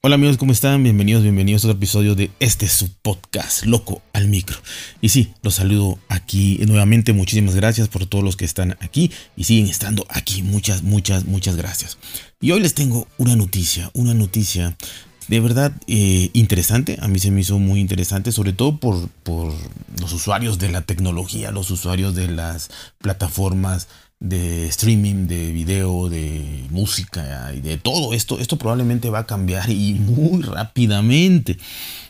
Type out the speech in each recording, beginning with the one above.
Hola amigos, ¿cómo están? Bienvenidos, bienvenidos a otro episodio de este su podcast, Loco al Micro. Y sí, los saludo aquí nuevamente, muchísimas gracias por todos los que están aquí y siguen estando aquí, muchas, muchas, muchas gracias. Y hoy les tengo una noticia, una noticia de verdad eh, interesante, a mí se me hizo muy interesante, sobre todo por, por los usuarios de la tecnología, los usuarios de las plataformas de streaming, de video, de música y de todo esto, esto probablemente va a cambiar y muy rápidamente.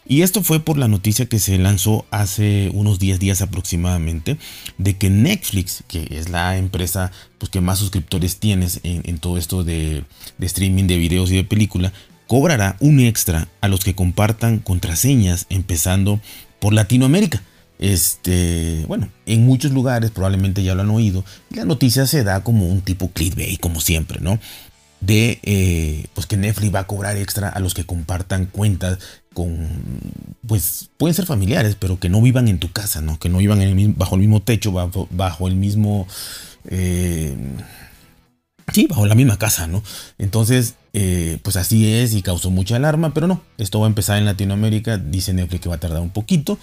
Y esto fue por la noticia que se lanzó hace unos 10 días aproximadamente de que Netflix, que es la empresa pues, que más suscriptores tienes en, todo esto de, de streaming de videos y de película, cobrará un extra a los que compartan contraseñas empezando por Latinoamérica. Este, bueno, en muchos lugares probablemente ya lo han oído. La noticia se da como un tipo clickbait, como siempre, ¿no? De eh, pues que Netflix va a cobrar extra a los que compartan cuentas con, pues pueden ser familiares, pero que no vivan en tu casa, ¿no? Que no vivan bajo el mismo techo, bajo, el mismo, eh, sí, bajo la misma casa, ¿no? Entonces, eh, pues así es y causó mucha alarma, pero no, esto va a empezar en Latinoamérica, dice Netflix que va a tardar un poquito.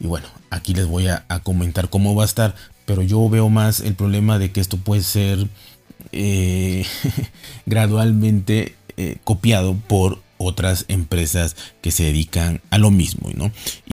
Y bueno, aquí les voy a, comentar cómo va a estar, pero yo veo más el problema de que esto puede ser eh, gradualmente eh, copiado por otras empresas que se dedican a lo mismo, ¿no?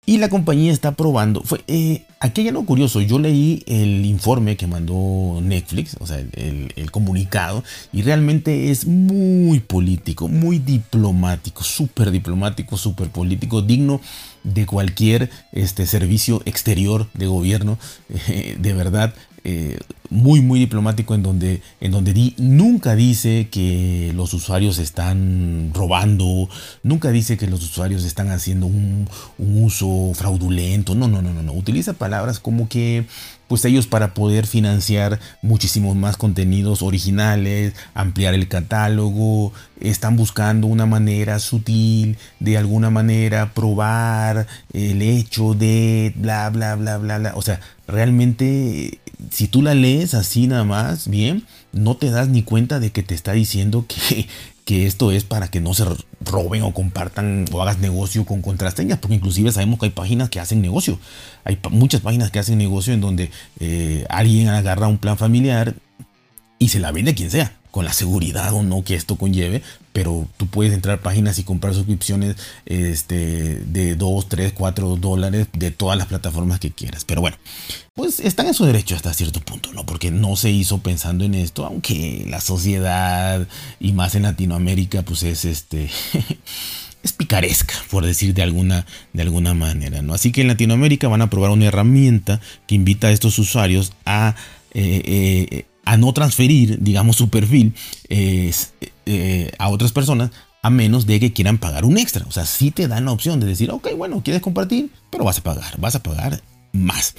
Y la compañía está probando. Fue, eh, aquí hay algo curioso. Yo leí el informe que mandó Netflix, o sea, el, comunicado, y realmente es muy político, muy diplomático, súper diplomático, súper político, digno de cualquier este, servicio exterior de gobierno. de verdad, eh, muy muy diplomático en donde, en donde di, nunca dice que los usuarios están robando, nunca dice que los usuarios están haciendo un, un uso fraudulento, no, no, no, no, no, utiliza palabras como que pues ellos para poder financiar muchísimos más contenidos originales, ampliar el catálogo, están buscando una manera sutil de alguna manera probar el hecho de bla, bla, bla, bla, bla. O sea, realmente si tú la lees así nada más, bien, no te das ni cuenta de que te está diciendo que, que esto es para que no se roben o compartan o hagas negocio con contraseñas, porque inclusive sabemos que hay páginas que hacen negocio. Hay muchas páginas que hacen negocio en donde eh, alguien agarra un plan familiar y se la vende a quien sea con la seguridad o no que esto conlleve, pero tú puedes entrar a páginas y comprar suscripciones este, de 2, 3, 4 dólares de todas las plataformas que quieras. Pero bueno, pues están en su derecho hasta cierto punto, ¿no? Porque no se hizo pensando en esto, aunque la sociedad y más en Latinoamérica, pues es este... es picaresca, por decir de alguna, de alguna manera, ¿no? Así que en Latinoamérica van a probar una herramienta que invita a estos usuarios a eh, eh, a no transferir, digamos, su perfil eh, a otras personas a menos de que quieran pagar un extra. O sea, sí te dan la opción de decir, ok, bueno, quieres compartir, pero vas a pagar, vas a pagar más.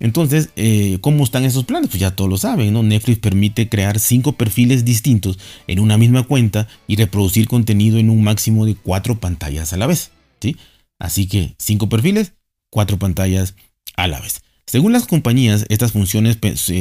Entonces, eh, ¿cómo están esos planes? Pues ya todos lo saben, ¿no? Netflix permite crear cinco perfiles distintos en una misma cuenta y reproducir contenido en un máximo de cuatro pantallas a la vez, ¿sí? Así que cinco perfiles, cuatro pantallas a la vez. Según las compañías, estas funciones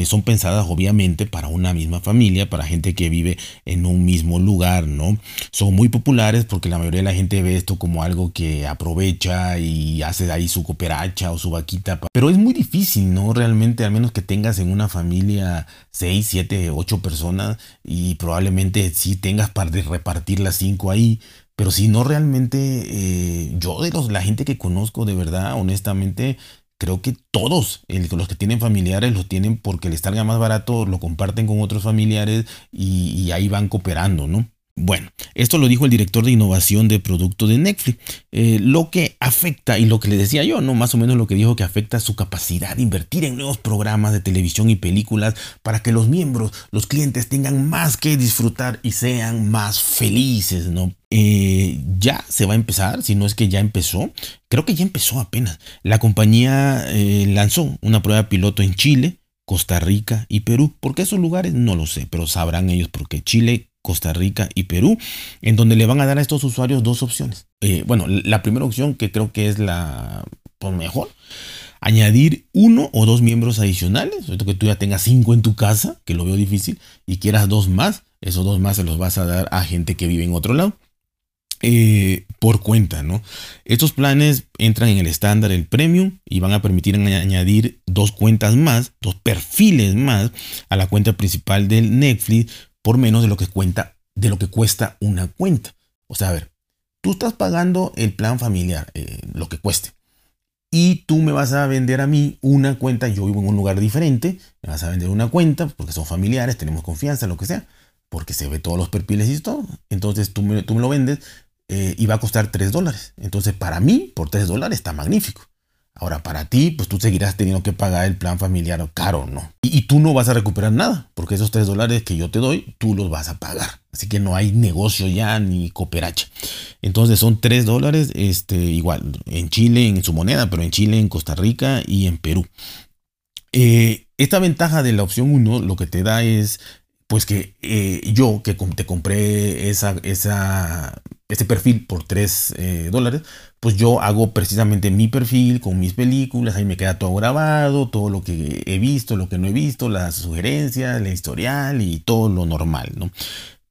son pensadas obviamente para una misma familia, para gente que vive en un mismo lugar, ¿no? Son muy populares porque la mayoría de la gente ve esto como algo que aprovecha y hace ahí su cooperacha o su vaquita. Pero es muy difícil, ¿no? Realmente, al menos que tengas en una familia 6, 7, 8 personas y probablemente sí tengas para repartir las 5 ahí. Pero si no realmente, eh, yo de los, la gente que conozco de verdad, honestamente, creo que todos los que tienen familiares lo tienen porque les salga más barato, lo comparten con otros familiares y, ahí van cooperando, ¿no? Bueno, esto lo dijo el director de innovación de producto de Netflix. Eh, lo que afecta, y lo que le decía yo, ¿no? Más o menos lo que dijo que afecta su capacidad de invertir en nuevos programas de televisión y películas para que los miembros, los clientes tengan más que disfrutar y sean más felices, ¿no? Eh, ya se va a empezar, si no es que ya empezó, creo que ya empezó apenas. La compañía eh, lanzó una prueba piloto en Chile, Costa Rica y Perú. ¿Por qué esos lugares? No lo sé, pero sabrán ellos por qué Chile, Costa Rica y Perú, en donde le van a dar a estos usuarios dos opciones. Eh, bueno, la primera opción que creo que es la por mejor, añadir uno o dos miembros adicionales, que tú ya tengas cinco en tu casa, que lo veo difícil, y quieras dos más, esos dos más se los vas a dar a gente que vive en otro lado. eh, por cuenta, ¿no? Estos planes entran en el estándar, el premium, y van a permitir añadir dos cuentas más, dos perfiles más a la cuenta principal del Netflix por menos de lo que cuenta, de lo que cuesta una cuenta. O sea, a ver, tú estás pagando el plan familiar, eh, lo que cueste. Y tú me vas a vender a mí una cuenta, yo vivo en un lugar diferente, me vas a vender una cuenta, porque son familiares, tenemos confianza, lo que sea, porque se ve todos los perfiles y todo. Entonces tú me, tú me lo vendes, eh, y va a costar 3 dólares. Entonces, para mí, por 3 dólares está magnífico. Ahora, para ti, pues tú seguirás teniendo que pagar el plan familiar caro, ¿no? Y, tú no vas a recuperar nada, porque esos 3 dólares que yo te doy, tú los vas a pagar. Así que no hay negocio ya ni cooperacha. Entonces son 3 dólares, este, igual, en Chile, en su moneda, pero en Chile, en Costa Rica y en Perú. Eh, esta ventaja de la opción 1 lo que te da es pues que eh, yo que te compré esa, ese perfil por 3 eh, dólares, pues yo hago precisamente mi perfil con mis películas, ahí me queda todo grabado, todo lo que he visto, lo que no he visto, las sugerencias, el historial y todo lo normal, ¿no?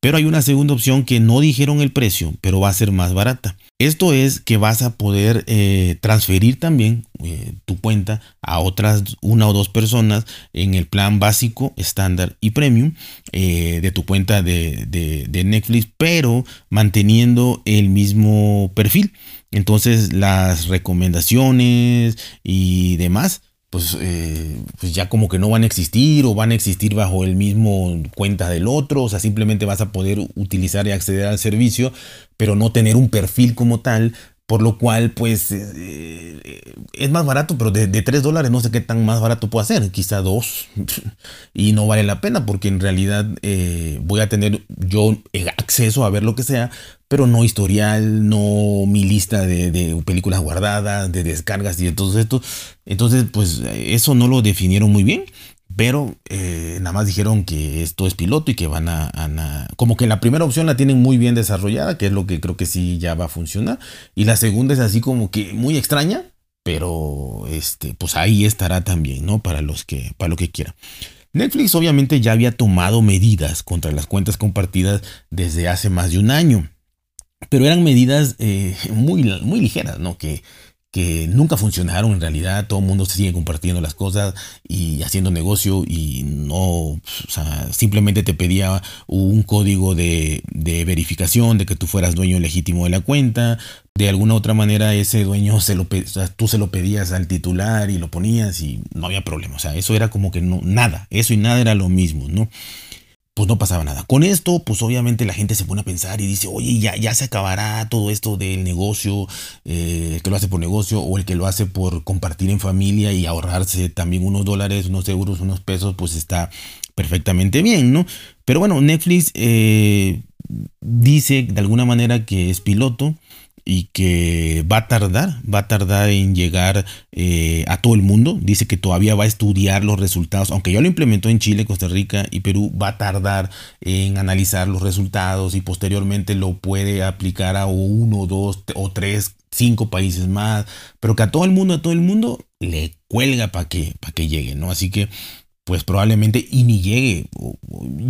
Pero hay una segunda opción que no dijeron el precio, pero va a ser más barata. Esto es que vas a poder eh, transferir también eh, tu cuenta a otras una o dos personas en el plan básico, estándar y premium eh, de tu cuenta de, de Netflix, pero manteniendo el mismo perfil. Entonces las recomendaciones y demás pues, eh, pues ya como que no van a existir o van a existir bajo el mismo cuenta del otro, o sea, simplemente vas a poder utilizar y acceder al servicio, pero no tener un perfil como tal, por lo cual pues eh, es más barato, pero de, de, 3 dólares no sé qué tan más barato puede ser, quizá 2, y no vale la pena porque en realidad eh, voy a tener yo acceso a ver lo que sea, pero no historial, no mi lista de, películas guardadas, de descargas y de todo esto. Entonces, pues eso no lo definieron muy bien, pero eh, nada más dijeron que esto es piloto y que van a, Como que la primera opción la tienen muy bien desarrollada, que es lo que creo que sí ya va a funcionar. Y la segunda es así como que muy extraña, pero este, pues ahí estará también, ¿no? Para los que, para lo que quieran. Netflix obviamente ya había tomado medidas contra las cuentas compartidas desde hace más de un año pero eran medidas eh, muy, muy ligeras, ¿no? Que, que nunca funcionaron en realidad, todo el mundo se sigue compartiendo las cosas y haciendo negocio y no, o sea, simplemente te pedía un código de, de, verificación de que tú fueras dueño legítimo de la cuenta, de alguna otra manera ese dueño se lo, tú se lo pedías al titular y lo ponías y no había problema, o sea, eso era como que no, nada, eso y nada era lo mismo, ¿no? Pues no pasaba nada. Con esto, pues obviamente la gente se pone a pensar y dice, oye, ya, ya se acabará todo esto del negocio, eh, el que lo hace por negocio o el que lo hace por compartir en familia y ahorrarse también unos dólares, unos euros, unos pesos, pues está perfectamente bien, ¿no? Pero bueno, Netflix eh, dice de alguna manera que es piloto y que va a tardar, va a tardar en llegar eh, a todo el mundo. Dice que todavía va a estudiar los resultados, aunque ya lo implementó en Chile, Costa Rica y Perú, va a tardar en analizar los resultados y posteriormente lo puede aplicar a uno, dos o tres, cinco países más, pero que a todo el mundo, a todo el mundo le cuelga para que, que llegue, ¿no? Así que pues probablemente y ni llegue.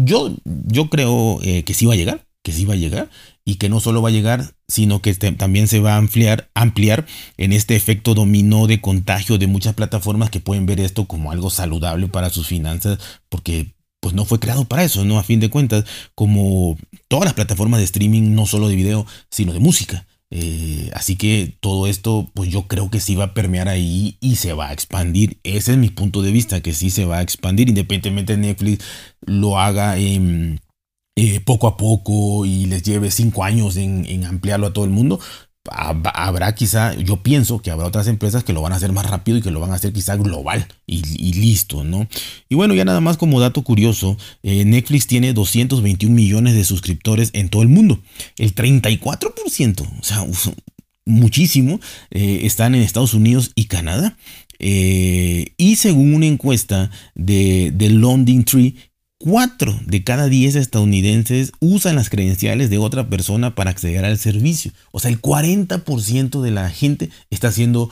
Yo, yo creo eh, que sí va a llegar, que sí va a llegar y que no solo va a llegar, sino que también se va a ampliar, ampliar en este efecto dominó de contagio de muchas plataformas que pueden ver esto como algo saludable para sus finanzas, porque pues no fue creado para eso, ¿no? A fin de cuentas, como todas las plataformas de streaming, no solo de video, sino de música. Eh, así que todo esto, pues yo creo que sí va a permear ahí y se va a expandir. Ese es mi punto de vista, que sí se va a expandir, independientemente de Netflix lo haga en eh, poco a poco y les lleve cinco años en, ampliarlo a todo el mundo, habrá quizá, yo pienso que habrá otras empresas que lo van a hacer más rápido y que lo van a hacer quizá global y, listo, ¿no? Y bueno, ya nada más como dato curioso, eh, Netflix tiene 221 millones de suscriptores en todo el mundo. El 34%, o sea, muchísimo, eh, están en Estados Unidos y Canadá. y según una encuesta de, de London Tree, 4 de cada 10 estadounidenses usan las credenciales de otra persona para acceder al servicio. O sea, el 40% de la gente está haciendo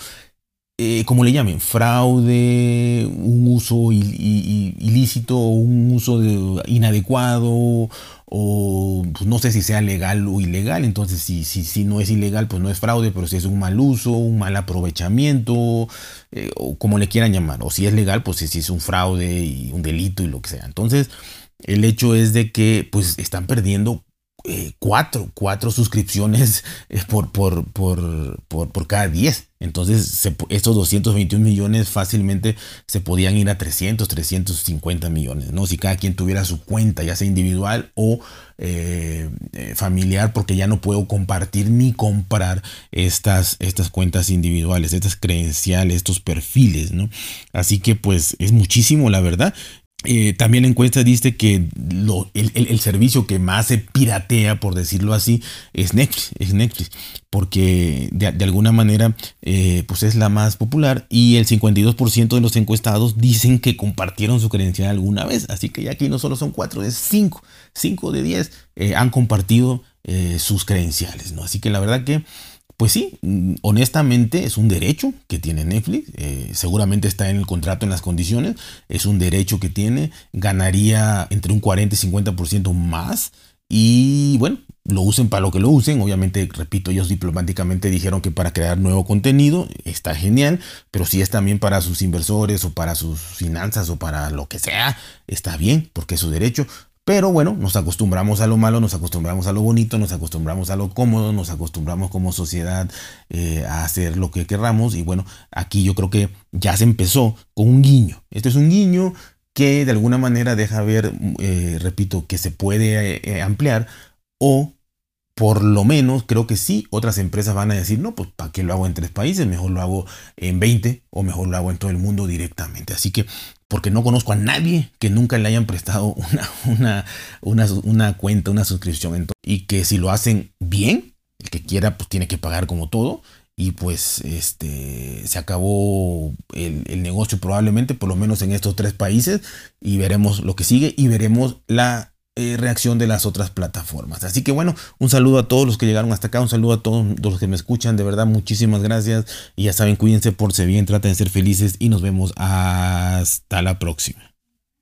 eh, como le llamen, fraude, un uso ilícito, un uso inadecuado, o pues, no sé si sea legal o ilegal. Entonces, si, si, si, no es ilegal, pues no es fraude, pero si es un mal uso, un mal aprovechamiento, eh, o como le quieran llamar. O si es legal, pues si es un fraude y un delito y lo que sea. Entonces, el hecho es de que pues están perdiendo eh, cuatro, cuatro suscripciones eh, por, por, por, por, cada 10. Entonces, estos 221 millones fácilmente se podían ir a 300, 350 millones, ¿no? Si cada quien tuviera su cuenta, ya sea individual o eh, familiar, porque ya no puedo compartir ni comprar estas, estas cuentas individuales, estas credenciales, estos perfiles, ¿no? Así que, pues, es muchísimo, la verdad. Eh, también la encuesta dice que el, servicio que más se piratea, por decirlo así, es Netflix, es Netflix porque de, alguna manera eh, pues es la más popular y el 52% de los encuestados dicen que compartieron su credencial alguna vez, así que ya aquí no solo son 4, es 5, 5 de 10 eh, han compartido sus credenciales, ¿no? Así que la verdad que pues sí, mm, honestamente es un derecho que tiene Netflix, eh, seguramente está en el contrato en las condiciones, es un derecho que tiene, ganaría entre un 40 y 50% más y bueno, lo usen para lo que lo usen, obviamente, repito, ellos diplomáticamente dijeron que para crear nuevo contenido está genial, pero si es también para sus inversores o para sus finanzas o para lo que sea, está bien, porque es su derecho. Pero bueno, nos acostumbramos a lo malo, nos acostumbramos a lo bonito, nos acostumbramos a lo cómodo, nos acostumbramos como sociedad eh, a hacer lo que querramos. Y bueno, aquí yo creo que ya se empezó con un guiño. Este es un guiño que de alguna manera deja ver, eh, repito, que se puede eh, ampliar o por lo menos creo que sí, otras empresas van a decir, no, pues ¿para qué lo hago en tres países? Mejor lo hago en 20 o mejor lo hago en todo el mundo directamente. Así que, porque no conozco a nadie que nunca le hayan prestado una, una, una, cuenta, una suscripción. Y que si lo hacen bien, el que quiera, pues tiene que pagar como todo. Y pues este se acabó el negocio probablemente, por lo menos en estos tres países. Y veremos lo que sigue y veremos la eh, reacción de las otras plataformas. Así que bueno, un saludo a todos los que llegaron hasta acá, un saludo a todos los que me escuchan, de verdad muchísimas gracias y ya saben, cuídense, por ser bien, traten de ser felices y nos vemos hasta la próxima.